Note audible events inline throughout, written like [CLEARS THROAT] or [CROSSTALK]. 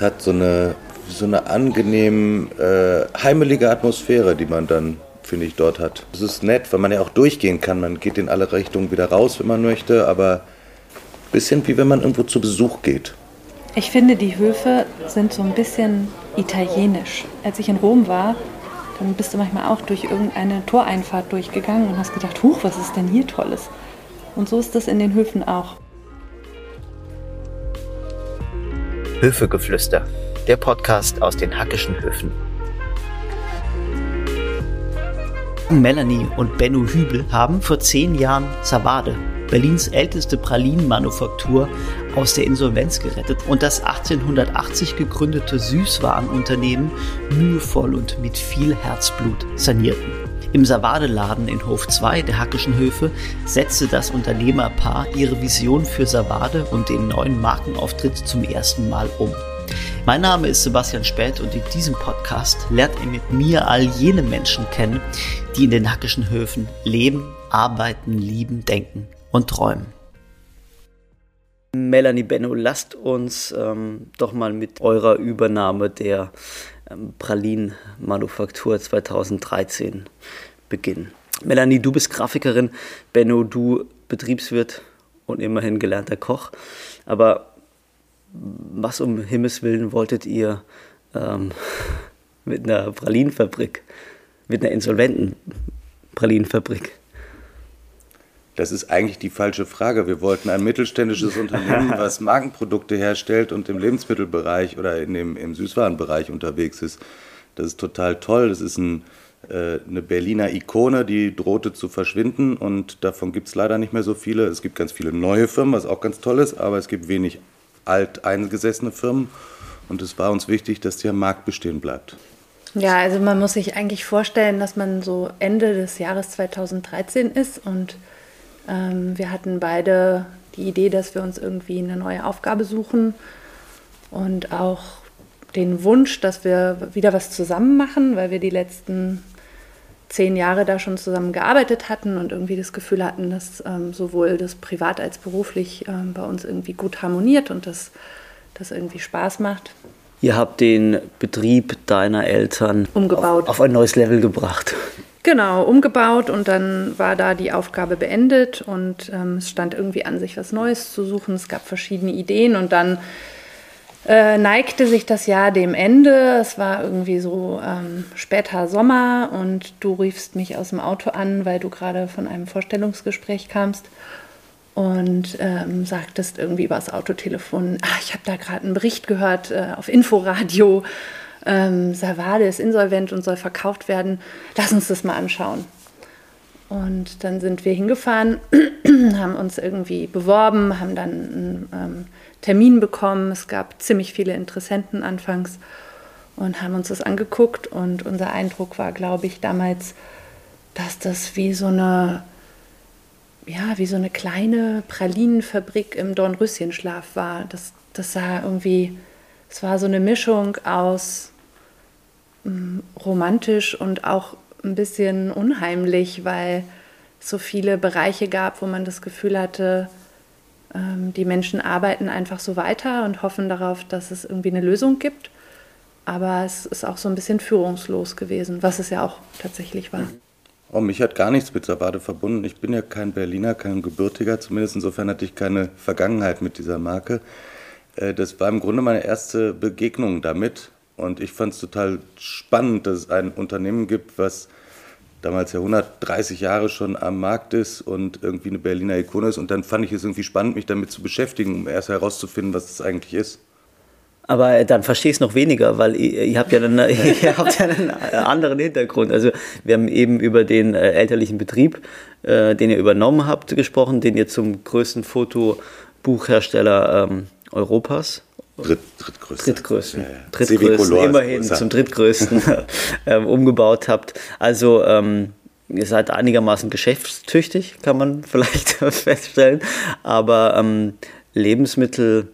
Es hat so eine, so eine angenehm äh, heimelige Atmosphäre, die man dann, finde ich, dort hat. Es ist nett, weil man ja auch durchgehen kann. Man geht in alle Richtungen wieder raus, wenn man möchte, aber ein bisschen wie wenn man irgendwo zu Besuch geht. Ich finde, die Höfe sind so ein bisschen italienisch. Als ich in Rom war, dann bist du manchmal auch durch irgendeine Toreinfahrt durchgegangen und hast gedacht, huch, was ist denn hier Tolles? Und so ist das in den Höfen auch. Höfegeflüster, der Podcast aus den hackischen Höfen. Melanie und Benno Hübel haben vor zehn Jahren Savade, Berlins älteste Pralinenmanufaktur, aus der Insolvenz gerettet und das 1880 gegründete Süßwarenunternehmen mühevoll und mit viel Herzblut sanierten. Im Savade-Laden in Hof 2 der Hackischen Höfe setzte das Unternehmerpaar ihre Vision für Savade und den neuen Markenauftritt zum ersten Mal um. Mein Name ist Sebastian Späth und in diesem Podcast lernt ihr mit mir all jene Menschen kennen, die in den Hackischen Höfen leben, arbeiten, lieben, denken und träumen. Melanie Benno, lasst uns ähm, doch mal mit eurer Übernahme der ähm, Pralinen-Manufaktur 2013 beginnen. Melanie, du bist Grafikerin, Benno, du Betriebswirt und immerhin gelernter Koch. Aber was um Himmels Willen wolltet ihr ähm, [LAUGHS] mit einer Pralinenfabrik, mit einer insolventen Pralinenfabrik? Das ist eigentlich die falsche Frage. Wir wollten ein mittelständisches Unternehmen, [LAUGHS] was Markenprodukte herstellt und im Lebensmittelbereich oder in dem, im Süßwarenbereich unterwegs ist. Das ist total toll. Das ist ein, eine Berliner Ikone, die drohte zu verschwinden und davon gibt es leider nicht mehr so viele. Es gibt ganz viele neue Firmen, was auch ganz toll ist, aber es gibt wenig alt eingesessene Firmen und es war uns wichtig, dass der Markt bestehen bleibt. Ja, also man muss sich eigentlich vorstellen, dass man so Ende des Jahres 2013 ist und ähm, wir hatten beide die Idee, dass wir uns irgendwie eine neue Aufgabe suchen und auch den Wunsch, dass wir wieder was zusammen machen, weil wir die letzten zehn Jahre da schon zusammen gearbeitet hatten und irgendwie das Gefühl hatten, dass ähm, sowohl das privat als beruflich ähm, bei uns irgendwie gut harmoniert und dass das irgendwie Spaß macht. Ihr habt den Betrieb deiner Eltern umgebaut. Auf, auf ein neues Level gebracht. Genau, umgebaut und dann war da die Aufgabe beendet und ähm, es stand irgendwie an, sich was Neues zu suchen. Es gab verschiedene Ideen und dann äh, neigte sich das Jahr dem Ende. Es war irgendwie so ähm, später Sommer und du riefst mich aus dem Auto an, weil du gerade von einem Vorstellungsgespräch kamst und ähm, sagtest irgendwie übers Autotelefon, ah, ich habe da gerade einen Bericht gehört äh, auf Inforadio ähm, Savade ist insolvent und soll verkauft werden. Lass uns das mal anschauen. Und dann sind wir hingefahren, [CLEARS THROAT] haben uns irgendwie beworben, haben dann einen ähm, Termin bekommen. Es gab ziemlich viele Interessenten anfangs und haben uns das angeguckt. Und unser Eindruck war, glaube ich, damals, dass das wie so eine, ja, wie so eine kleine Pralinenfabrik im Dornröschenschlaf war. Das, das sah irgendwie, es war so eine Mischung aus romantisch und auch ein bisschen unheimlich, weil es so viele Bereiche gab, wo man das Gefühl hatte, die Menschen arbeiten einfach so weiter und hoffen darauf, dass es irgendwie eine Lösung gibt. Aber es ist auch so ein bisschen führungslos gewesen, was es ja auch tatsächlich war. Oh, mich hat gar nichts mit Savade verbunden. Ich bin ja kein Berliner, kein Gebürtiger. Zumindest insofern hatte ich keine Vergangenheit mit dieser Marke. Äh, das war im Grunde meine erste Begegnung damit. Und ich fand es total spannend, dass es ein Unternehmen gibt, was damals ja 130 Jahre schon am Markt ist und irgendwie eine Berliner Ikone ist. Und dann fand ich es irgendwie spannend, mich damit zu beschäftigen, um erst herauszufinden, was es eigentlich ist. Aber dann verstehe ich es noch weniger, weil ihr, ihr, habt ja einen, [LAUGHS] ihr habt ja einen anderen Hintergrund. Also wir haben eben über den äh, elterlichen Betrieb, äh, den ihr übernommen habt, gesprochen, den ihr zum größten Fotobuchhersteller ähm, Europas Dritt, drittgrößten. Drittgrößten. Ja, ja. drittgrößten immerhin zum drittgrößten [LAUGHS] ähm, umgebaut habt. Also ähm, ihr seid einigermaßen geschäftstüchtig, kann man [LAUGHS] vielleicht feststellen. Aber ähm, Lebensmittel,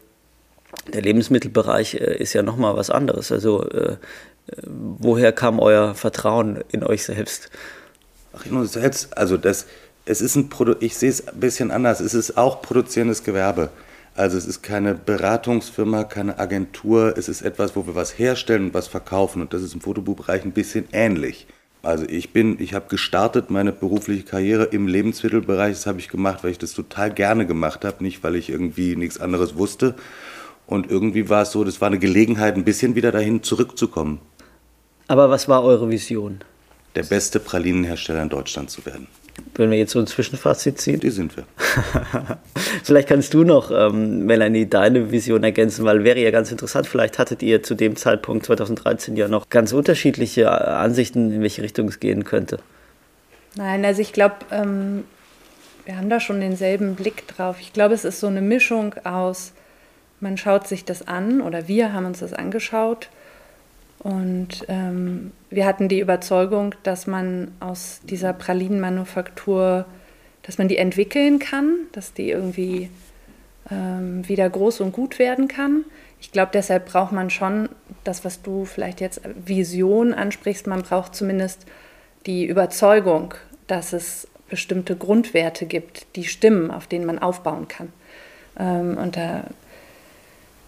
der Lebensmittelbereich äh, ist ja nochmal was anderes. Also äh, äh, woher kam euer Vertrauen in euch selbst? Ach, in uns selbst, also das, es ist ein Produ ich sehe es ein bisschen anders. Es ist auch produzierendes Gewerbe. Also es ist keine Beratungsfirma, keine Agentur, es ist etwas, wo wir was herstellen und was verkaufen und das ist im Fotobuchbereich ein bisschen ähnlich. Also ich bin, ich habe gestartet meine berufliche Karriere im Lebensmittelbereich, das habe ich gemacht, weil ich das total gerne gemacht habe, nicht weil ich irgendwie nichts anderes wusste. Und irgendwie war es so, das war eine Gelegenheit, ein bisschen wieder dahin zurückzukommen. Aber was war eure Vision? Der beste Pralinenhersteller in Deutschland zu werden. Wenn wir jetzt so ein Zwischenfazit ziehen? Die sind wir. [LAUGHS] vielleicht kannst du noch, ähm, Melanie, deine Vision ergänzen, weil wäre ja ganz interessant. Vielleicht hattet ihr zu dem Zeitpunkt 2013 ja noch ganz unterschiedliche äh, Ansichten, in welche Richtung es gehen könnte. Nein, also ich glaube, ähm, wir haben da schon denselben Blick drauf. Ich glaube, es ist so eine Mischung aus, man schaut sich das an oder wir haben uns das angeschaut und ähm, wir hatten die Überzeugung, dass man aus dieser Pralinenmanufaktur, dass man die entwickeln kann, dass die irgendwie ähm, wieder groß und gut werden kann. Ich glaube, deshalb braucht man schon das, was du vielleicht jetzt Vision ansprichst, man braucht zumindest die Überzeugung, dass es bestimmte Grundwerte gibt, die stimmen, auf denen man aufbauen kann. Ähm, und da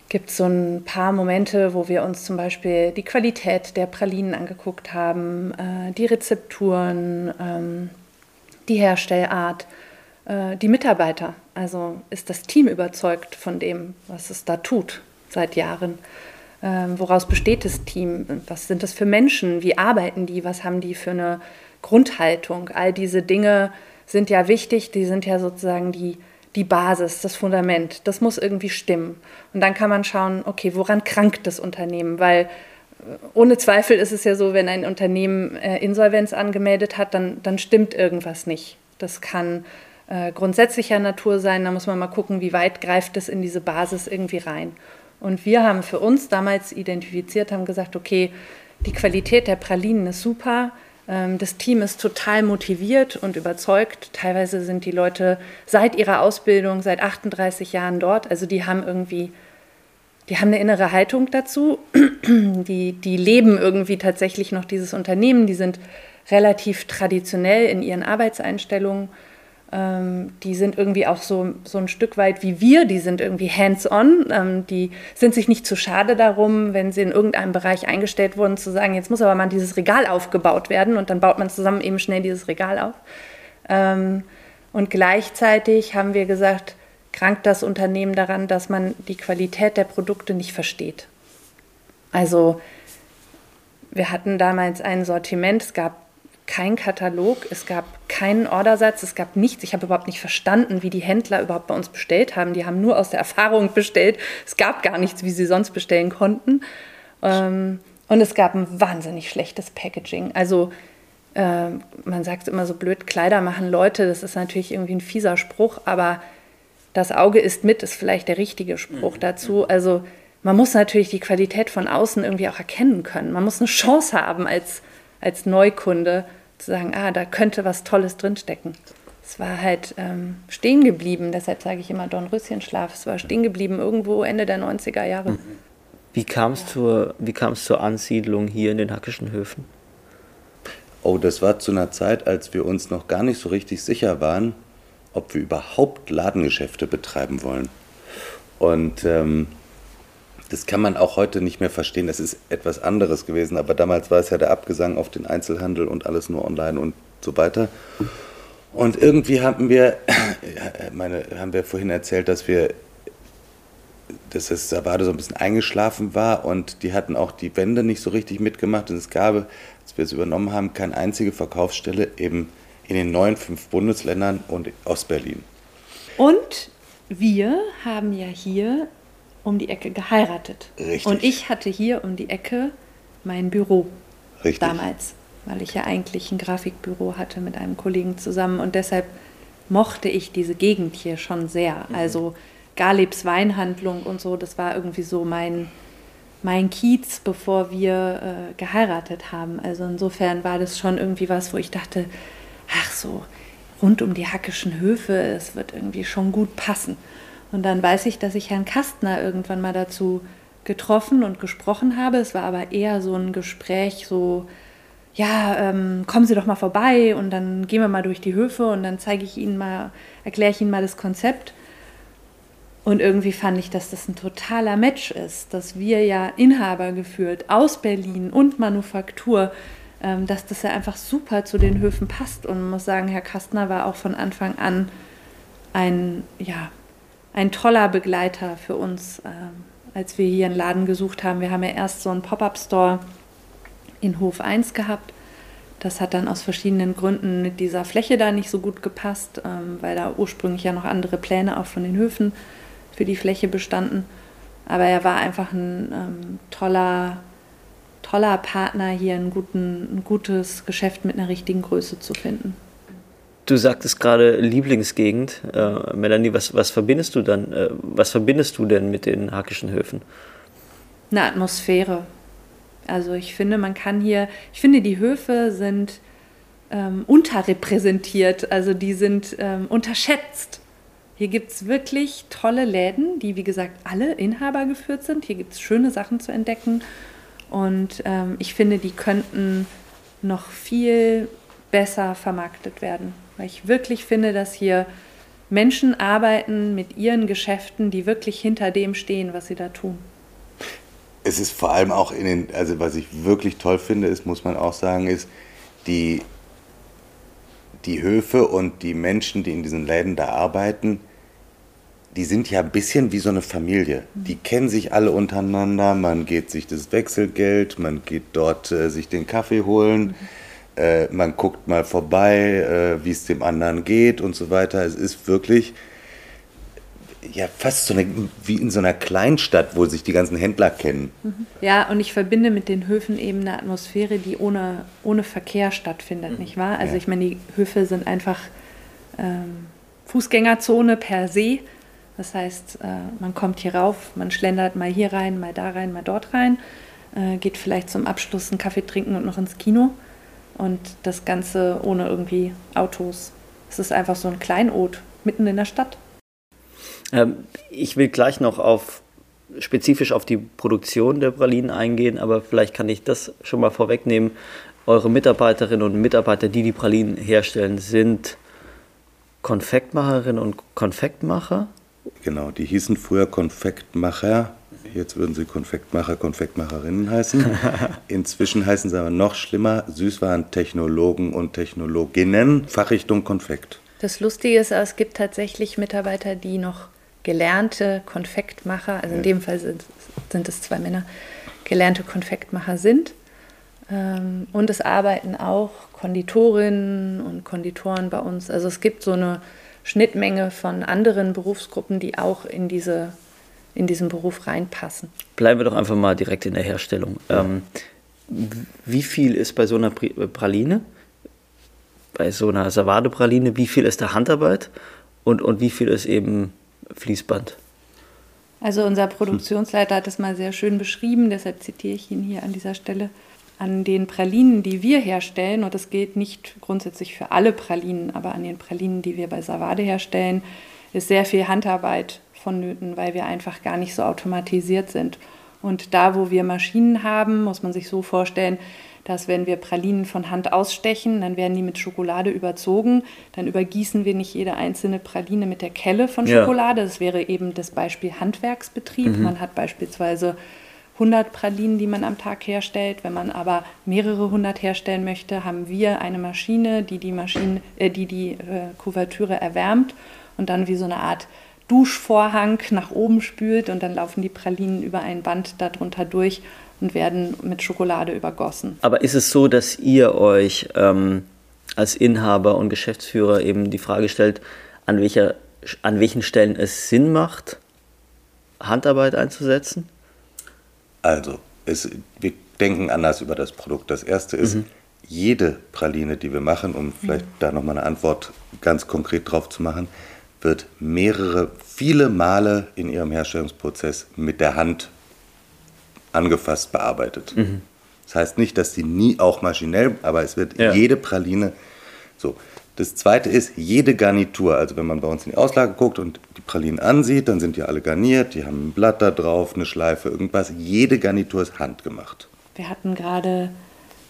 gibt es so ein paar Momente, wo wir uns zum Beispiel die Qualität der Pralinen angeguckt haben, äh, die Rezepturen, ähm, die Herstellart, äh, die Mitarbeiter. Also ist das Team überzeugt von dem, was es da tut seit Jahren? Ähm, woraus besteht das Team? Was sind das für Menschen? Wie arbeiten die? Was haben die für eine Grundhaltung? All diese Dinge sind ja wichtig, die sind ja sozusagen die die Basis, das Fundament, das muss irgendwie stimmen. Und dann kann man schauen, okay, woran krankt das Unternehmen? Weil äh, ohne Zweifel ist es ja so, wenn ein Unternehmen äh, Insolvenz angemeldet hat, dann, dann stimmt irgendwas nicht. Das kann äh, grundsätzlicher Natur sein, da muss man mal gucken, wie weit greift es in diese Basis irgendwie rein. Und wir haben für uns damals identifiziert, haben gesagt, okay, die Qualität der Pralinen ist super, das Team ist total motiviert und überzeugt. Teilweise sind die Leute seit ihrer Ausbildung, seit 38 Jahren dort. Also die haben irgendwie, die haben eine innere Haltung dazu. [CLEARS THROAT] Die, die leben irgendwie tatsächlich noch dieses Unternehmen. Die sind relativ traditionell in ihren Arbeitseinstellungen. Ähm, die sind irgendwie auch so, so ein Stück weit wie wir, die sind irgendwie hands-on, ähm, die sind sich nicht zu schade darum, wenn sie in irgendeinem Bereich eingestellt wurden, zu sagen, jetzt muss aber mal dieses Regal aufgebaut werden und dann baut man zusammen eben schnell dieses Regal auf. Ähm, und gleichzeitig haben wir gesagt, krankt das Unternehmen daran, dass man die Qualität der Produkte nicht versteht. Also wir hatten damals ein Sortiment, es gab kein Katalog, es gab keinen Ordersatz, es gab nichts. Ich habe überhaupt nicht verstanden, wie die Händler überhaupt bei uns bestellt haben. Die haben nur aus der Erfahrung bestellt. Es gab gar nichts, wie sie sonst bestellen konnten. Ähm, und es gab ein wahnsinnig schlechtes Packaging. Also äh, man sagt immer so blöd, Kleider machen Leute. Das ist natürlich irgendwie ein fieser Spruch, aber das Auge ist mit, ist vielleicht der richtige Spruch mhm. dazu. Also man muss natürlich die Qualität von außen irgendwie auch erkennen können. Man muss eine Chance haben als, als Neukunde zu sagen, ah, da könnte was Tolles drinstecken. Es war halt ähm, stehen geblieben, deshalb sage ich immer Dornröschenschlaf. Es war stehen geblieben irgendwo Ende der 90er Jahre. Mhm. Wie kam es zur, zur Ansiedlung hier in den Hackischen Höfen? Oh, das war zu einer Zeit, als wir uns noch gar nicht so richtig sicher waren, ob wir überhaupt Ladengeschäfte betreiben wollen. Und ähm, das kann man auch heute nicht mehr verstehen. Das ist etwas anderes gewesen, aber damals war es ja der Abgesang auf den Einzelhandel und alles nur online und so weiter. Und irgendwie haben wir, [CLEARS THROAT] meine, haben wir vorhin erzählt, dass wir, dass das Sabade so ein bisschen eingeschlafen war und die hatten auch die Wände nicht so richtig mitgemacht. Und es gab, als wir es übernommen haben, keine einzige Verkaufsstelle eben in den neuen fünf Bundesländern und Ostberlin. Und wir haben ja hier um die Ecke geheiratet. Richtig. Und ich hatte hier um die Ecke mein Büro. Richtig. Damals, weil ich ja eigentlich ein Grafikbüro hatte mit einem Kollegen zusammen und deshalb mochte ich diese Gegend hier schon sehr. Mhm. Also Galebs Weinhandlung und so, das war irgendwie so mein, mein Kiez, bevor wir äh, geheiratet haben. Also insofern war das schon irgendwie was, wo ich dachte, ach so, rund um die Hackischen Höfe, es wird irgendwie schon gut passen. Und dann weiß ich, dass ich Herrn Kastner irgendwann mal dazu getroffen und gesprochen habe. Es war aber eher so ein Gespräch, so, ja, ähm, kommen Sie doch mal vorbei und dann gehen wir mal durch die Höfe und dann zeige ich Ihnen mal, erkläre ich Ihnen mal das Konzept. Und irgendwie fand ich, dass das ein totaler Match ist, dass wir ja Inhaber geführt aus Berlin und Manufaktur, ähm, dass das ja einfach super zu den Höfen passt. Und man muss sagen, Herr Kastner war auch von Anfang an ein, ja, ein toller Begleiter für uns, ähm, als wir hier einen Laden gesucht haben. Wir haben ja erst so einen Pop-up-Store in Hof 1 gehabt. Das hat dann aus verschiedenen Gründen mit dieser Fläche da nicht so gut gepasst, ähm, weil da ursprünglich ja noch andere Pläne auch von den Höfen für die Fläche bestanden. Aber er war einfach ein ähm, toller, toller Partner, hier ein, guten, ein gutes Geschäft mit einer richtigen Größe zu finden. Du sagtest gerade Lieblingsgegend. Äh, Melanie, was, was verbindest du dann? Äh, was verbindest du denn mit den Hackischen Höfen? Eine Atmosphäre. Also ich finde, man kann hier, ich finde, die Höfe sind ähm, unterrepräsentiert, also die sind ähm, unterschätzt. Hier gibt es wirklich tolle Läden, die wie gesagt alle Inhaber geführt sind. Hier gibt es schöne Sachen zu entdecken. Und ähm, ich finde, die könnten noch viel besser vermarktet werden. Weil ich wirklich finde, dass hier Menschen arbeiten mit ihren Geschäften, die wirklich hinter dem stehen, was sie da tun. Es ist vor allem auch in den, also was ich wirklich toll finde, ist, muss man auch sagen, ist, die, die Höfe und die Menschen, die in diesen Läden da arbeiten, die sind ja ein bisschen wie so eine Familie. Die kennen sich alle untereinander, man geht sich das Wechselgeld, man geht dort äh, sich den Kaffee holen, mhm. Äh, man guckt mal vorbei, äh, wie es dem anderen geht und so weiter. Es ist wirklich ja fast so eine, wie in so einer Kleinstadt, wo sich die ganzen Händler kennen. Mhm. Ja, und ich verbinde mit den Höfen eben eine Atmosphäre, die ohne, ohne Verkehr stattfindet, mhm. nicht wahr? Also ja. ich meine, die Höfe sind einfach ähm, Fußgängerzone per se das heißt, äh, man kommt hier rauf, man schlendert mal hier rein, mal da rein, mal dort rein, äh, geht vielleicht zum Abschluss einen Kaffee trinken und noch ins Kino. Und das Ganze ohne irgendwie Autos. Es ist einfach so ein Kleinod mitten in der Stadt. Ähm, ich will gleich noch auf spezifisch auf die Produktion der Pralinen eingehen, aber vielleicht kann ich das schon mal vorwegnehmen. Eure Mitarbeiterinnen und Mitarbeiter, die die Pralinen herstellen, sind Konfektmacherinnen und Konfektmacher Genau, die hießen früher Konfektmacher. Jetzt würden sie Konfektmacher, Konfektmacherinnen heißen. [LAUGHS] Inzwischen heißen sie aber noch schlimmer Süßwarentechnologen und Technologinnen, Fachrichtung Konfekt. Das Lustige ist, es gibt tatsächlich Mitarbeiter, die noch gelernte Konfektmacher, also in dem Fall sind, sind es zwei Männer, gelernte Konfektmacher sind. Ähm, und es arbeiten auch Konditorinnen und Konditoren bei uns. Also es gibt so eine Schnittmenge von anderen Berufsgruppen, die auch in, diese, in diesen Beruf reinpassen. Bleiben wir doch einfach mal direkt in der Herstellung. Ähm, wie viel ist bei so einer Praline, bei so einer Savade-Praline, wie viel ist da Handarbeit und, und wie viel ist eben Fließband? Also unser Produktionsleiter hat es mal sehr schön beschrieben, deshalb zitiere ich ihn hier an dieser Stelle an den Pralinen, die wir herstellen, und das gilt nicht grundsätzlich für alle Pralinen, aber an den Pralinen, die wir bei Savade herstellen, ist sehr viel Handarbeit vonnöten, weil wir einfach gar nicht so automatisiert sind. Und da, wo wir Maschinen haben, muss man sich so vorstellen, dass wenn wir Pralinen von Hand ausstechen, dann werden die mit Schokolade überzogen. Dann übergießen wir nicht jede einzelne Praline mit der Kelle von Schokolade. Ja. Das wäre eben das Beispiel Handwerksbetrieb. Mhm. Man hat beispielsweise 100 Pralinen, die man am Tag herstellt. Wenn man aber mehrere hundert herstellen möchte, haben wir eine Maschine, die die, Maschine, äh, die, die äh, Kuvertüre erwärmt und dann wie so eine Art Duschvorhang nach oben spült und dann laufen die Pralinen über ein Band darunter durch und werden mit Schokolade übergossen. Aber ist es so, dass ihr euch ähm, als Inhaber und Geschäftsführer eben die Frage stellt, an, welcher, an welchen Stellen es Sinn macht, Handarbeit einzusetzen? Also, es, wir denken anders über das Produkt. Das erste ist, mhm. jede Praline, die wir machen, um vielleicht mhm. da nochmal eine Antwort ganz konkret drauf zu machen, wird mehrere, viele Male in ihrem Herstellungsprozess mit der Hand angefasst bearbeitet. Mhm. Das heißt nicht, dass sie nie auch maschinell, aber es wird ja. jede Praline so. Das zweite ist jede Garnitur. Also wenn man bei uns in die Auslage guckt und die Pralinen ansieht, dann sind die alle garniert, die haben ein Blatt da drauf, eine Schleife, irgendwas. Jede Garnitur ist handgemacht. Wir hatten gerade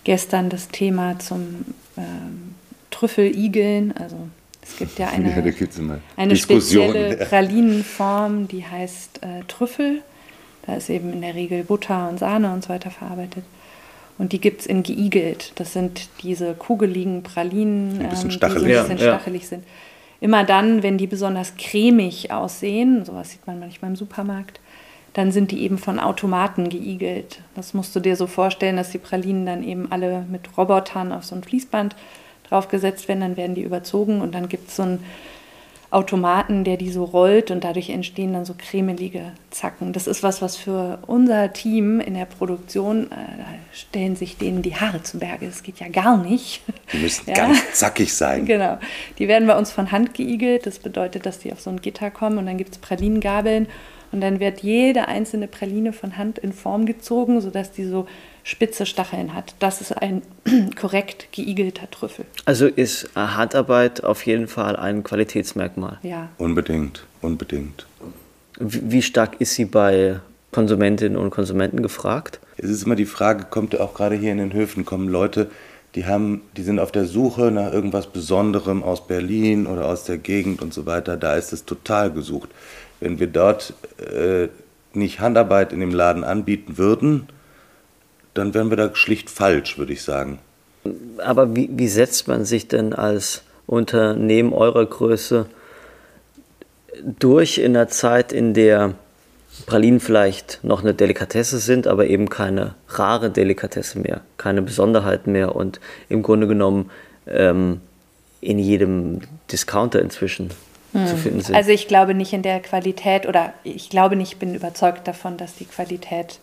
gestern das Thema zum ähm, Trüffeligeln. Also Es gibt ja eine, ja, eine spezielle Pralinenform, die heißt äh, Trüffel. Da ist eben in der Regel Butter und Sahne und so weiter verarbeitet. Und die gibt es in geigelt. Das sind diese kugeligen Pralinen, ein bisschen ähm, die so ein bisschen ja, stachelig ja. sind. Immer dann, wenn die besonders cremig aussehen, sowas sieht man manchmal im Supermarkt, dann sind die eben von Automaten geigelt. Das musst du dir so vorstellen, dass die Pralinen dann eben alle mit Robotern auf so ein Fließband draufgesetzt werden, dann werden die überzogen und dann gibt es so einen Automaten, der die so rollt und dadurch entstehen dann so cremelige Zacken. Das ist was, was für unser Team in der Produktion, äh, da stellen sich denen die Haare zu Berge. Das geht ja gar nicht. Die müssen ja. ganz zackig sein. Genau. Die werden bei uns von Hand geigelt. Das bedeutet, dass die auf so ein Gitter kommen und dann gibt es Pralinengabeln und dann wird jede einzelne Praline von Hand in Form gezogen, sodass die so spitze Stacheln hat. Das ist ein [CLEARS THROAT] korrekt geigelter Trüffel. Also ist Handarbeit auf jeden Fall ein Qualitätsmerkmal. Ja. Unbedingt, unbedingt. Wie stark ist sie bei Konsumentinnen und Konsumenten gefragt? Es ist immer die Frage, kommt auch gerade hier in den Höfen, kommen Leute, die, haben, die sind auf der Suche nach irgendwas Besonderem aus Berlin oder aus der Gegend und so weiter. Da ist es total gesucht. Wenn wir dort äh, nicht Handarbeit in dem Laden anbieten würden, dann wären wir da schlicht falsch, würde ich sagen. Aber wie, wie setzt man sich denn als Unternehmen eurer Größe durch in einer Zeit, in der Pralinen vielleicht noch eine Delikatesse sind, aber eben keine rare Delikatesse mehr, keine Besonderheit mehr und im Grunde genommen ähm, in jedem Discounter inzwischen hm. zu finden sind. Also ich glaube nicht in der Qualität oder ich glaube nicht, bin überzeugt davon, dass die Qualität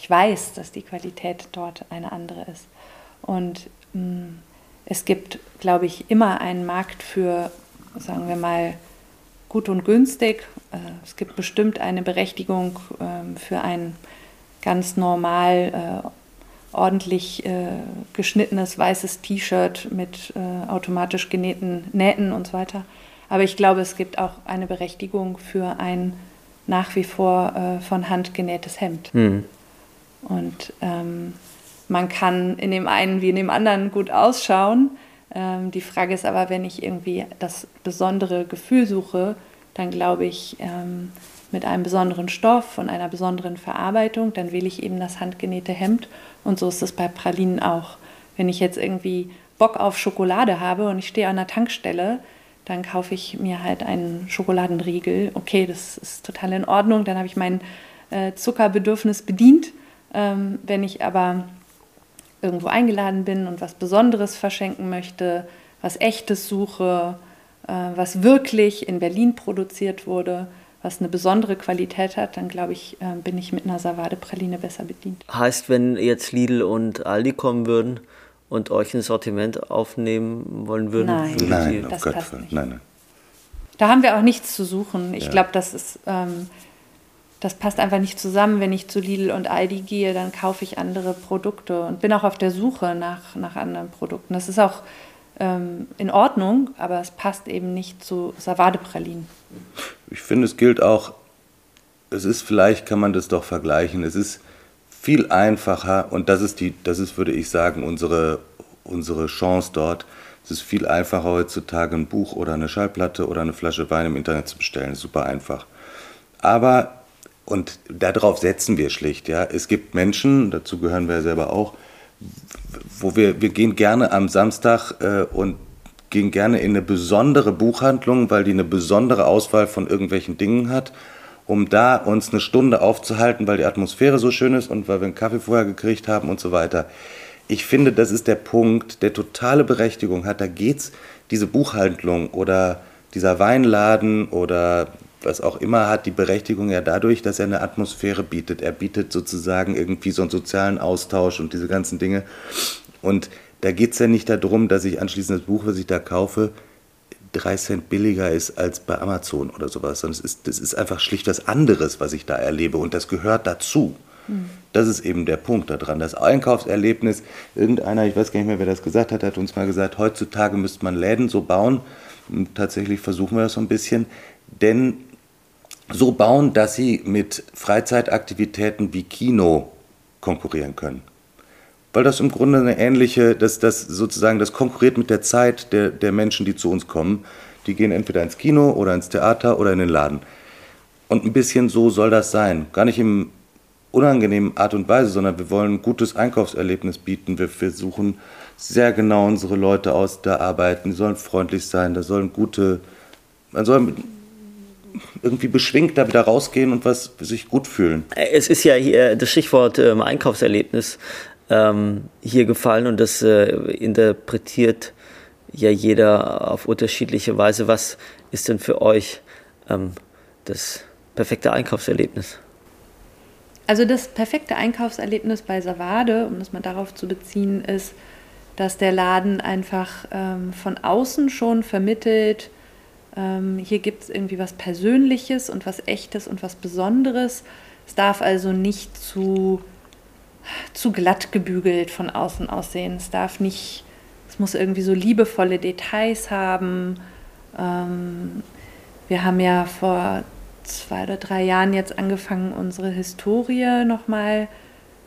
ich weiß, dass die Qualität dort eine andere ist. Und mh, mm, es gibt, glaube ich, immer einen Markt für, sagen wir mal, gut und günstig. Äh, es gibt bestimmt eine Berechtigung äh, für ein ganz normal, äh, ordentlich äh, geschnittenes weißes T-Shirt mit automatisch genähten Nähten und so weiter. Aber ich glaube, es gibt auch eine Berechtigung für ein nach wie vor von Hand genähtes Hemd. Mhm. Und ähm, man kann in dem einen wie in dem anderen gut ausschauen. Ähm, die Frage ist aber, wenn ich irgendwie das besondere Gefühl suche, dann glaube ich, ähm, mit einem besonderen Stoff und einer besonderen Verarbeitung, dann wähle ich eben das handgenähte Hemd. Und so ist es bei Pralinen auch. Wenn ich jetzt irgendwie Bock auf Schokolade habe und ich stehe an der Tankstelle, dann kaufe ich mir halt einen Schokoladenriegel. Okay, das ist total in Ordnung. Dann habe ich mein äh, Zuckerbedürfnis bedient. Ähm, wenn ich aber irgendwo eingeladen bin und was Besonderes verschenken möchte, was Echtes suche, äh, was wirklich in Berlin produziert wurde, was eine besondere Qualität hat, dann glaube ich, äh, bin ich mit einer Savade-Praline besser bedient. Heißt, wenn jetzt Lidl und Aldi kommen würden und euch ein Sortiment aufnehmen wollen würden? Nein, nein, das passt nicht. Nein, nein. Da haben wir auch nichts zu suchen. Ich ja. glaube, das ist... Ähm, das passt einfach nicht zusammen. Wenn ich zu Lidl und Aldi gehe, dann kaufe ich andere Produkte und bin auch auf der Suche nach, nach anderen Produkten. Das ist auch ähm, in Ordnung, aber es passt eben nicht zu Savade-Pralinen. Ich finde, es gilt auch, es ist vielleicht, kann man das doch vergleichen, es ist viel einfacher und das ist, die, das ist würde ich sagen, unsere, unsere Chance dort. Es ist viel einfacher heutzutage ein Buch oder eine Schallplatte oder eine Flasche Wein im Internet zu bestellen. Super einfach. Aber und darauf setzen wir schlicht. Ja. Es gibt Menschen, dazu gehören wir ja selber auch, wo wir, wir gehen gerne am Samstag äh, und gehen gerne in eine besondere Buchhandlung, weil die eine besondere Auswahl von irgendwelchen Dingen hat, um da uns eine Stunde aufzuhalten, weil die Atmosphäre so schön ist und weil wir einen Kaffee vorher gekriegt haben und so weiter. Ich finde, das ist der Punkt, der totale Berechtigung hat. Da geht's diese Buchhandlung oder dieser Weinladen oder was auch immer, hat die Berechtigung ja dadurch, dass er eine Atmosphäre bietet. Er bietet sozusagen irgendwie so einen sozialen Austausch und diese ganzen Dinge. Und da geht es ja nicht darum, dass ich anschließend das Buch, was ich da kaufe, drei Cent billiger ist als bei Amazon oder sowas, sondern es ist, das ist einfach schlicht was anderes, was ich da erlebe und das gehört dazu. Mhm. Das ist eben der Punkt daran. Das Einkaufserlebnis, irgendeiner, ich weiß gar nicht mehr, wer das gesagt hat, hat uns mal gesagt, heutzutage müsste man Läden so bauen. Und tatsächlich versuchen wir das so ein bisschen, denn so bauen, dass sie mit Freizeitaktivitäten wie Kino konkurrieren können. weil das im Grunde eine ähnliche, dass das sozusagen das konkurriert mit der Zeit der, der Menschen, die zu uns kommen. Die gehen entweder ins Kino oder ins Theater oder in den Laden. Und ein bisschen so soll das sein. Gar nicht im unangenehmen Art und Weise, sondern wir wollen ein gutes Einkaufserlebnis bieten. Wir versuchen sehr genau unsere Leute aus der arbeiten. Die sollen freundlich sein, da sollen gute, man soll irgendwie beschwingt da wieder rausgehen und was sich gut fühlen. Es ist ja hier das Stichwort ähm, Einkaufserlebnis ähm, hier gefallen und das äh, interpretiert ja jeder auf unterschiedliche Weise. Was ist denn für euch ähm, das perfekte Einkaufserlebnis? Also das perfekte Einkaufserlebnis bei Savade, um das mal darauf zu beziehen, ist, dass der Laden einfach ähm, von außen schon vermittelt, ähm, hier gibt es irgendwie was Persönliches und was Echtes und was Besonderes. Es darf also nicht zu, zu glatt gebügelt von außen aussehen. Es darf nicht, es muss irgendwie so liebevolle Details haben. Ähm, wir haben ja vor zwei oder drei Jahren jetzt angefangen, unsere Historie nochmal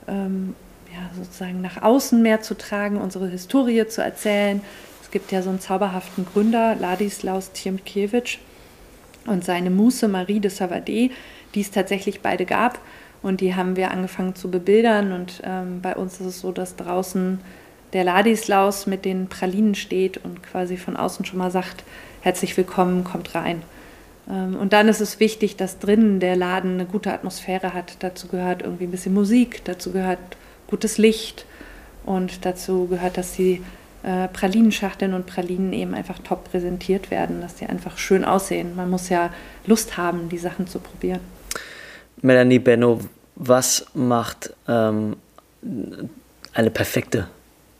ähm, ja, sozusagen nach außen mehr zu tragen, unsere Historie zu erzählen. Es gibt ja so einen zauberhaften Gründer, Ladislaus Tiemkiewicz, und seine Muse Marie de Savadé, die es tatsächlich beide gab. Und die haben wir angefangen zu bebildern. Und ähm, bei uns ist es so, dass draußen der Ladislaus mit den Pralinen steht und quasi von außen schon mal sagt, herzlich willkommen, kommt rein. Ähm, und dann ist es wichtig, dass drinnen der Laden eine gute Atmosphäre hat. Dazu gehört irgendwie ein bisschen Musik, dazu gehört gutes Licht und dazu gehört, dass die äh, Pralinenschachteln und Pralinen eben einfach top präsentiert werden, dass die einfach schön aussehen. Man muss ja Lust haben, die Sachen zu probieren. Melanie Benno, was macht ähm, eine perfekte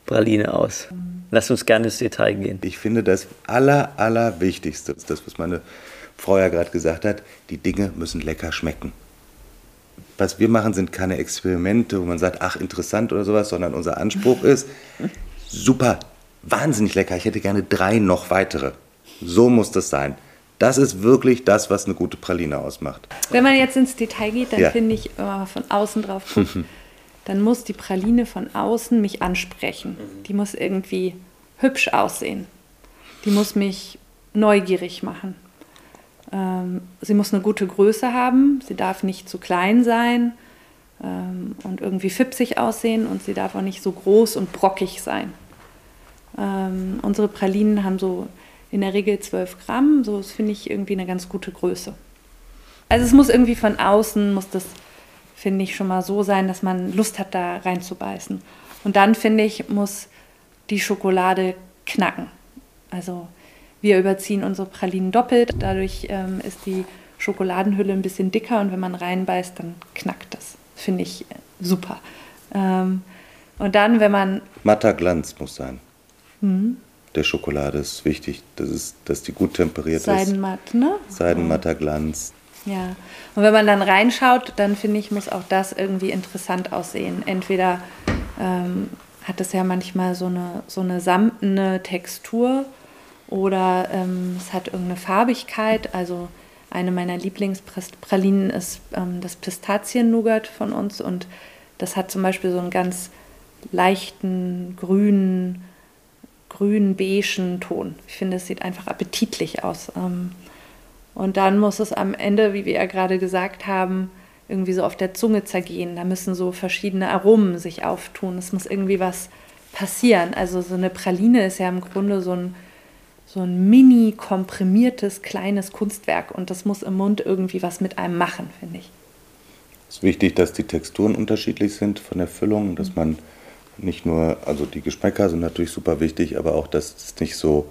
Praline aus? Lass uns gerne ins Detail gehen. Ich finde, das Aller, Allerwichtigste ist das, was meine Frau ja gerade gesagt hat, die Dinge müssen lecker schmecken. Was wir machen, sind keine Experimente, wo man sagt, ach, interessant oder sowas, sondern unser Anspruch ist, super, wahnsinnig lecker, ich hätte gerne drei noch weitere. So muss das sein. Das ist wirklich das, was eine gute Praline ausmacht. Wenn man jetzt ins Detail geht, dann ja. finde ich, wenn man von außen drauf guckt, [LAUGHS] dann muss die Praline von außen mich ansprechen. Die muss irgendwie hübsch aussehen. Die muss mich neugierig machen. Ähm, sie muss eine gute Größe haben, sie darf nicht zu klein sein ähm, und irgendwie fipsig aussehen und sie darf auch nicht so groß und brockig sein. Ähm, unsere Pralinen haben so in der Regel 12 Gramm, so das finde ich irgendwie eine ganz gute Größe. Also es muss irgendwie von außen, muss das, finde ich, schon mal so sein, dass man Lust hat, da reinzubeißen. Und dann, finde ich, muss die Schokolade knacken. Also wir überziehen unsere Pralinen doppelt. Dadurch ähm, ist die Schokoladenhülle ein bisschen dicker und wenn man reinbeißt, dann knackt das. Finde ich super. Ähm, und dann, wenn man. Matter Glanz muss sein. Mhm. Der Schokolade ist wichtig, das ist, dass die gut temperiert Seidenmatt, ist. Seidenmatt, ne? Seidenmatter Glanz. Ja. Und wenn man dann reinschaut, dann finde ich, muss auch das irgendwie interessant aussehen. Entweder ähm, hat es ja manchmal so eine, so eine samtene Textur oder ähm, es hat irgendeine Farbigkeit. Also eine meiner Lieblingspralinen ist ähm, das Pistazien-Nougat von uns und das hat zum Beispiel so einen ganz leichten grünen, grün-beigen Ton. Ich finde, es sieht einfach appetitlich aus. Ähm, und dann muss es am Ende, wie wir ja gerade gesagt haben, irgendwie so auf der Zunge zergehen. Da müssen so verschiedene Aromen sich auftun. Es muss irgendwie was passieren. Also so eine Praline ist ja im Grunde so ein so ein mini komprimiertes kleines Kunstwerk und das muss im Mund irgendwie was mit einem machen, finde ich. Es ist wichtig, dass die Texturen unterschiedlich sind von der Füllung, dass man nicht nur, also die Geschmäcker sind natürlich super wichtig, aber auch, dass es nicht so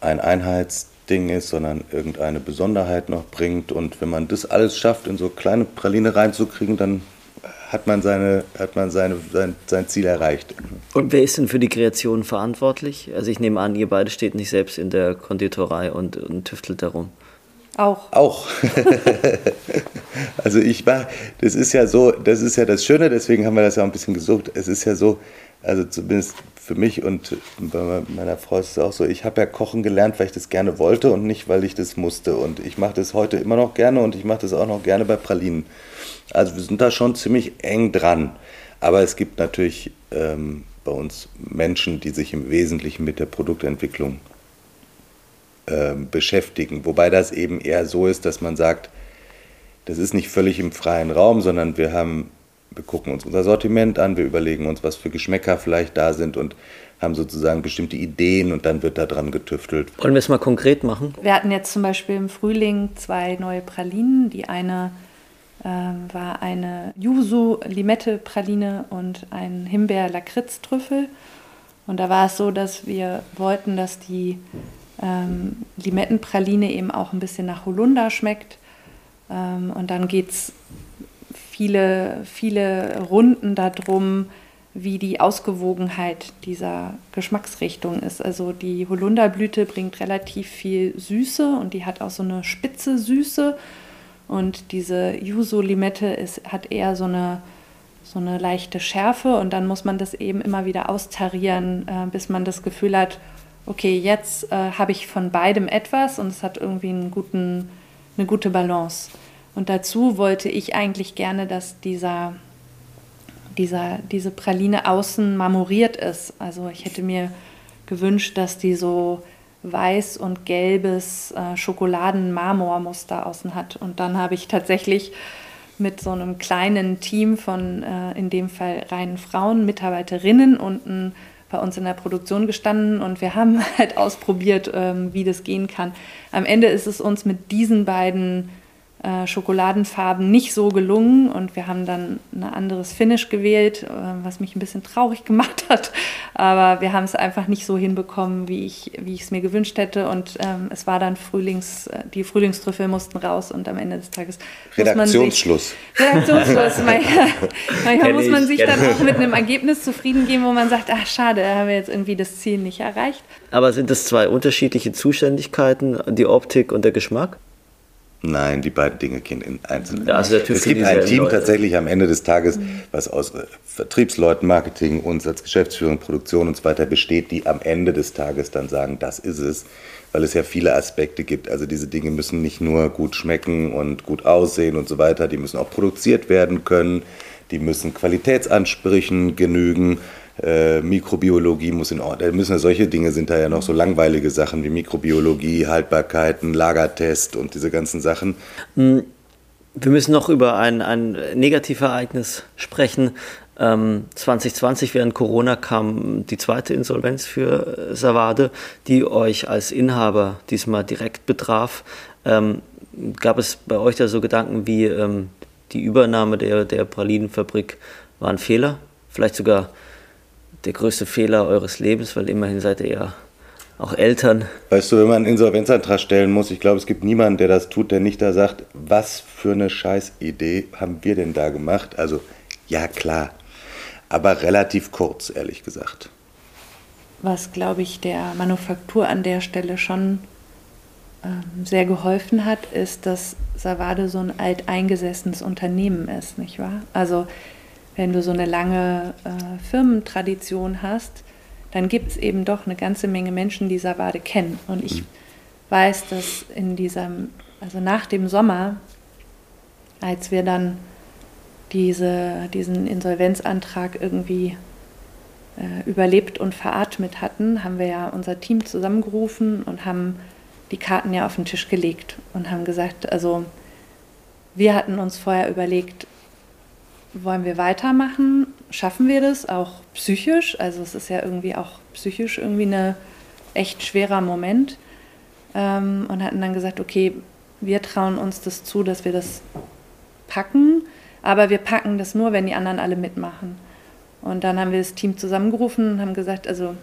ein Einheitsding ist, sondern irgendeine Besonderheit noch bringt. Und wenn man das alles schafft, in so kleine Praline reinzukriegen, dann hat man, seine, hat man seine, sein, sein Ziel erreicht. Und wer ist denn für die Kreation verantwortlich? Also ich nehme an, ihr beide steht nicht selbst in der Konditorei und, und tüftelt darum. Auch. Auch. [LAUGHS] also ich war, das ist ja so, das ist ja das Schöne, deswegen haben wir das ja auch ein bisschen gesucht. Es ist ja so, also zumindest für mich und bei meiner Frau ist es auch so, ich habe ja kochen gelernt, weil ich das gerne wollte und nicht, weil ich das musste. Und ich mache das heute immer noch gerne und ich mache das auch noch gerne bei Pralinen. Also wir sind da schon ziemlich eng dran. Aber es gibt natürlich ähm, bei uns Menschen, die sich im Wesentlichen mit der Produktentwicklung ähm, beschäftigen. Wobei das eben eher so ist, dass man sagt, das ist nicht völlig im freien Raum, sondern wir haben, wir gucken uns unser Sortiment an, wir überlegen uns, was für Geschmäcker vielleicht da sind und haben sozusagen bestimmte Ideen und dann wird da dran getüftelt. Wollen wir es mal konkret machen? Wir hatten jetzt zum Beispiel im Frühling zwei neue Pralinen. Die eine ähm, war eine Yuzu-Limette-Praline und ein Himbeer-Lakritz-Trüffel. Und da war es so, dass wir wollten, dass die ähm, Limettenpraline eben auch ein bisschen nach Holunder schmeckt. Ähm, und dann geht es viele, viele Runden darum, wie die Ausgewogenheit dieser Geschmacksrichtung ist. Also die Holunderblüte bringt relativ viel Süße und die hat auch so eine spitze Süße. Und diese Yuzu-Limette hat eher so eine, so eine leichte Schärfe und dann muss man das eben immer wieder austarieren, äh, bis man das Gefühl hat, okay, jetzt äh, habe ich von beidem etwas und es hat irgendwie einen guten, eine gute Balance. Und dazu wollte ich eigentlich gerne, dass dieser dieser, diese Praline außen marmoriert ist. Also ich hätte mir gewünscht, dass die so weiß und gelbes äh, Schokoladen-Marmormuster außen hat. Und dann habe ich tatsächlich mit so einem kleinen Team von, äh, in dem Fall reinen Frauen, Mitarbeiterinnen unten bei uns in der Produktion gestanden und wir haben [LAUGHS] halt ausprobiert, ähm, wie das gehen kann. Am Ende ist es uns mit diesen beiden äh, Schokoladenfarben nicht so gelungen und wir haben dann ein anderes Finish gewählt, äh, was mich ein bisschen traurig [LAUGHS] gemacht hat. Aber wir haben es einfach nicht so hinbekommen, wie ich wie ich es mir gewünscht hätte. Und ähm, es war dann Frühlings, äh, die Frühlingstrüffel mussten raus und am Ende des Tages Redaktionsschluss. Sich, Redaktionsschluss. manchmal, manchmal muss man sich [LAUGHS] dann auch mit einem Ergebnis zufrieden geben, wo man sagt, ach schade, da haben wir jetzt irgendwie das Ziel nicht erreicht. Aber sind das zwei unterschiedliche Zuständigkeiten, die Optik und der Geschmack? Nein, die beiden Dinge gehen in einzelnen. Also es gibt ein Team Leute. tatsächlich am Ende des Tages, mhm. was aus äh, Vertriebsleuten, Marketing, uns als Geschäftsführung, Produktion und so weiter besteht, die am Ende des Tages dann sagen, das ist es, weil es ja viele Aspekte gibt. Also diese Dinge müssen nicht nur gut schmecken und gut aussehen und so weiter, die müssen auch produziert werden können, die müssen Qualitätsansprüchen genügen äh, Mikrobiologie muss in Ordnung. Müssen solche Dinge sind da ja noch so langweilige Sachen wie Mikrobiologie, Haltbarkeiten, Lagertest und diese ganzen Sachen. Hm, wir müssen noch über ein, ein Negativereignis sprechen. Ähm, 2020 während Corona kam die zweite Insolvenz für Savade, die euch als Inhaber diesmal direkt betraf. Ähm, gab es bei euch da so Gedanken wie ähm, die Übernahme der, der Pralinenfabrik war ein Fehler? Vielleicht sogar der größte Fehler eures Lebens, weil immerhin seid ihr ja auch Eltern. Weißt du, wenn man einen Insolvenzantrag stellen muss, ich glaube, es gibt niemanden, der das tut, der nicht da sagt, was für eine Scheißidee haben wir denn da gemacht? Also, ja, klar. Aber relativ kurz, ehrlich gesagt. Was, glaube ich, der Manufaktur an der Stelle schon ähm, sehr geholfen hat, ist, dass Savade so ein alteingesessenes Unternehmen ist, nicht wahr? Also wenn du so eine lange äh, Firmentradition hast, dann gibt es eben doch eine ganze Menge Menschen, die Savade kennen. Und ich mhm. weiß, dass in diesem, also nach dem Sommer, als wir dann diese, diesen Insolvenzantrag irgendwie äh, überlebt und veratmet hatten, haben wir ja unser Team zusammengerufen und haben die Karten ja auf den Tisch gelegt und haben gesagt, also wir hatten uns vorher überlegt, wollen wir weitermachen? Schaffen wir das auch psychisch? Also es ist ja irgendwie auch psychisch irgendwie ein echt schwerer Moment. Ähm, und hatten dann gesagt, okay, wir trauen uns das zu, dass wir das packen, aber wir packen das nur, wenn die anderen alle mitmachen. Und dann haben wir das Team zusammengerufen und haben gesagt, also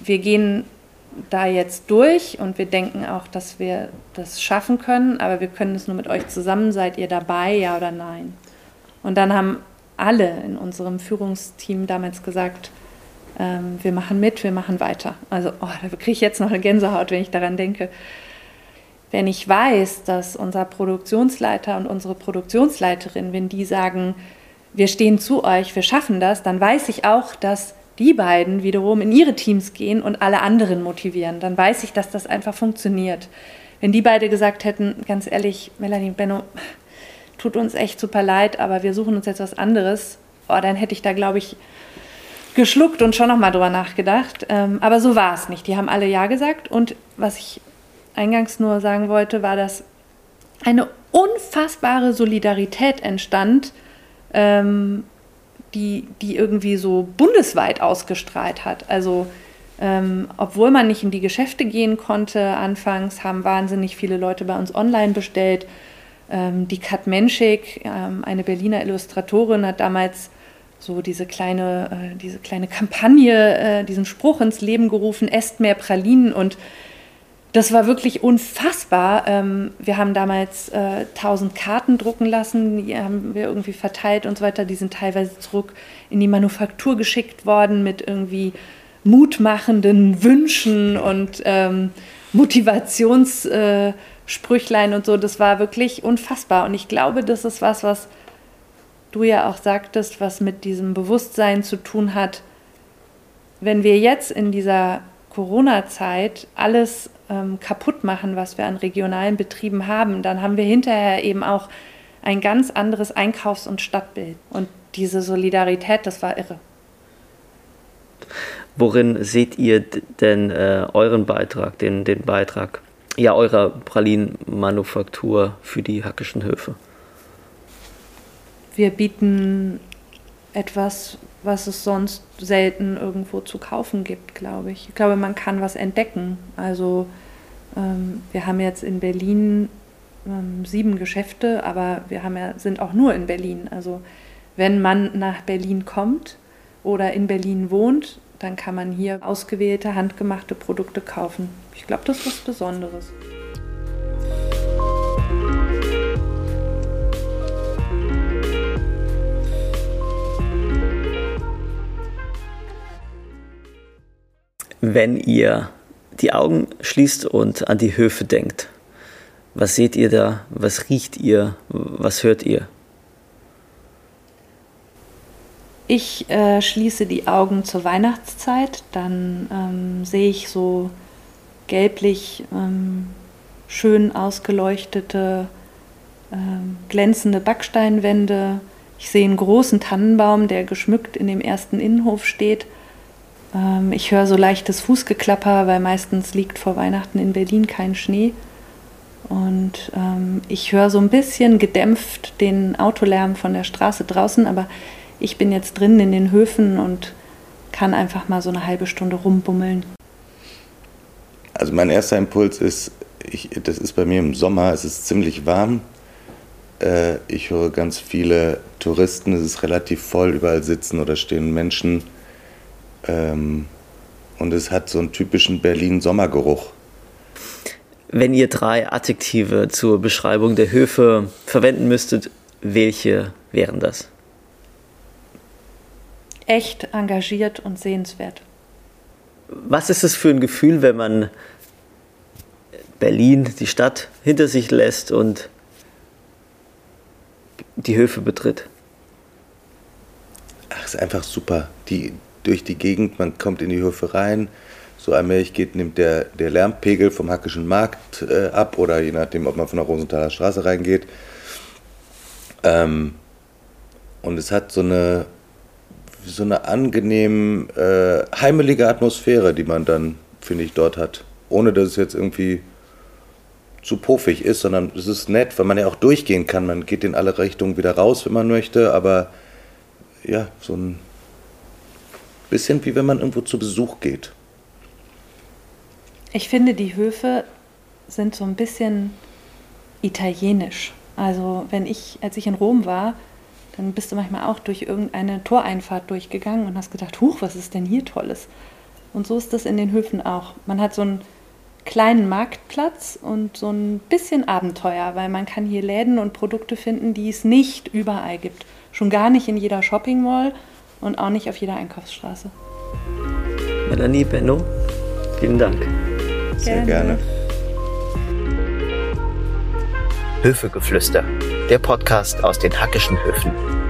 wir gehen da jetzt durch und wir denken auch, dass wir das schaffen können, aber wir können es nur mit euch zusammen. Seid ihr dabei, ja oder nein? Und dann haben alle in unserem Führungsteam damals gesagt, ähm, wir machen mit, wir machen weiter. Also oh, da kriege ich jetzt noch eine Gänsehaut, wenn ich daran denke. Wenn ich weiß, dass unser Produktionsleiter und unsere Produktionsleiterin, wenn die sagen, wir stehen zu euch, wir schaffen das, dann weiß ich auch, dass die beiden wiederum in ihre Teams gehen und alle anderen motivieren. Dann weiß ich, dass das einfach funktioniert. Wenn die beide gesagt hätten, ganz ehrlich, Melanie, Benno, tut uns echt super leid, aber wir suchen uns jetzt was anderes, oh, dann hätte ich da, glaube ich, geschluckt und schon nochmal drüber nachgedacht. Ähm, aber so war es nicht. Die haben alle Ja gesagt. Und was ich eingangs nur sagen wollte, war, dass eine unfassbare Solidarität entstand, ähm, die, die irgendwie so bundesweit ausgestrahlt hat. Also ähm, obwohl man nicht in die Geschäfte gehen konnte, anfangs haben wahnsinnig viele Leute bei uns online bestellt. Ähm, die Kat Menschik, ähm, eine Berliner Illustratorin, hat damals so diese kleine, äh, diese kleine Kampagne, äh, diesen Spruch ins Leben gerufen, esst mehr Pralinen und das war wirklich unfassbar. Ähm, wir haben damals äh, 1000 Karten drucken lassen, die haben wir irgendwie verteilt und so weiter. Die sind teilweise zurück in die Manufaktur geschickt worden mit irgendwie mutmachenden Wünschen und ähm, Motivationssprüchlein äh, und so. Das war wirklich unfassbar. Und ich glaube, das ist was, was du ja auch sagtest, was mit diesem Bewusstsein zu tun hat. Wenn wir jetzt in dieser Corona-Zeit alles ähm, kaputt machen, was wir an regionalen Betrieben haben, dann haben wir hinterher eben auch ein ganz anderes Einkaufs- und Stadtbild. Und diese Solidarität, das war irre. Worin seht ihr denn äh, euren Beitrag, den, den Beitrag ja, eurer Pralinenmanufaktur für die hackischen Höfe? Wir bieten etwas, was es sonst selten irgendwo zu kaufen gibt, glaube ich. Ich glaube, man kann was entdecken. Also ähm, wir haben jetzt in Berlin ähm, sieben Geschäfte, aber wir haben ja, sind auch nur in Berlin. Also wenn man nach Berlin kommt oder in Berlin wohnt, dann kann man hier ausgewählte, handgemachte Produkte kaufen. Ich glaube, das ist was Besonderes. wenn ihr die Augen schließt und an die Höfe denkt, was seht ihr da? Was riecht ihr? Was hört ihr? Ich äh, schließe die Augen zur Weihnachtszeit, dann ähm, sehe ich so gelblich ähm, schön ausgeleuchtete, ähm, glänzende Backsteinwände. Ich sehe einen großen Tannenbaum, der geschmückt in dem ersten Innenhof steht. Ähm, ich höre so leichtes Fußgeklapper, weil meistens liegt vor Weihnachten in Berlin kein Schnee. Und ähm, ich höre so ein bisschen gedämpft den Autolärm von der Straße draußen, aber ich bin jetzt drin in den Höfen und kann einfach mal so eine halbe Stunde rumbummeln. Also mein erster Impuls ist, ich, das ist bei mir im Sommer, es ist ziemlich warm. Äh, ich höre ganz viele Touristen, es ist relativ voll, überall sitzen oder stehen Menschen ähm, und es hat so einen typischen Berlin-Sommergeruch. Wenn ihr drei Adjektive zur Beschreibung der Höfe verwenden müsstet, welche wären das? Echt engagiert und sehenswert. Was ist es für ein Gefühl, wenn man Berlin, die Stadt, hinter sich lässt und die Höfe betritt? Ach, ist einfach super. Die, durch die Gegend, man kommt in die Höfe rein. So allmählich geht, nimmt der, der Lärmpegel vom Hackischen Markt äh, ab oder je nachdem, ob man von der Rosenthaler Straße reingeht. Ähm, und es hat so eine, so eine angenehm äh, heimelige Atmosphäre, die man dann, finde ich, dort hat. Ohne dass es jetzt irgendwie zu puffig ist, sondern es ist nett, weil man ja auch durchgehen kann. Man geht in alle Richtungen wieder raus, wenn man möchte, aber ja, so ein Bisschen wie wenn man irgendwo zu Besuch geht. Ich finde, die Höfe sind so ein bisschen italienisch. Also wenn ich, als ich in Rom war, dann bist du manchmal auch durch irgendeine Toreinfahrt durchgegangen und hast gedacht, huch, was ist denn hier Tolles? Und so ist das in den Höfen auch. Man hat so einen kleinen Marktplatz und so ein bisschen Abenteuer, weil man kann hier Läden und Produkte finden, die es nicht überall gibt. Schon gar nicht in jeder Shopping Mall und auch nicht auf jeder Einkaufsstraße. Melanie Benno, vielen Dank. Sehr gerne. Höfegeflüster, der Podcast aus den Hackischen Höfen.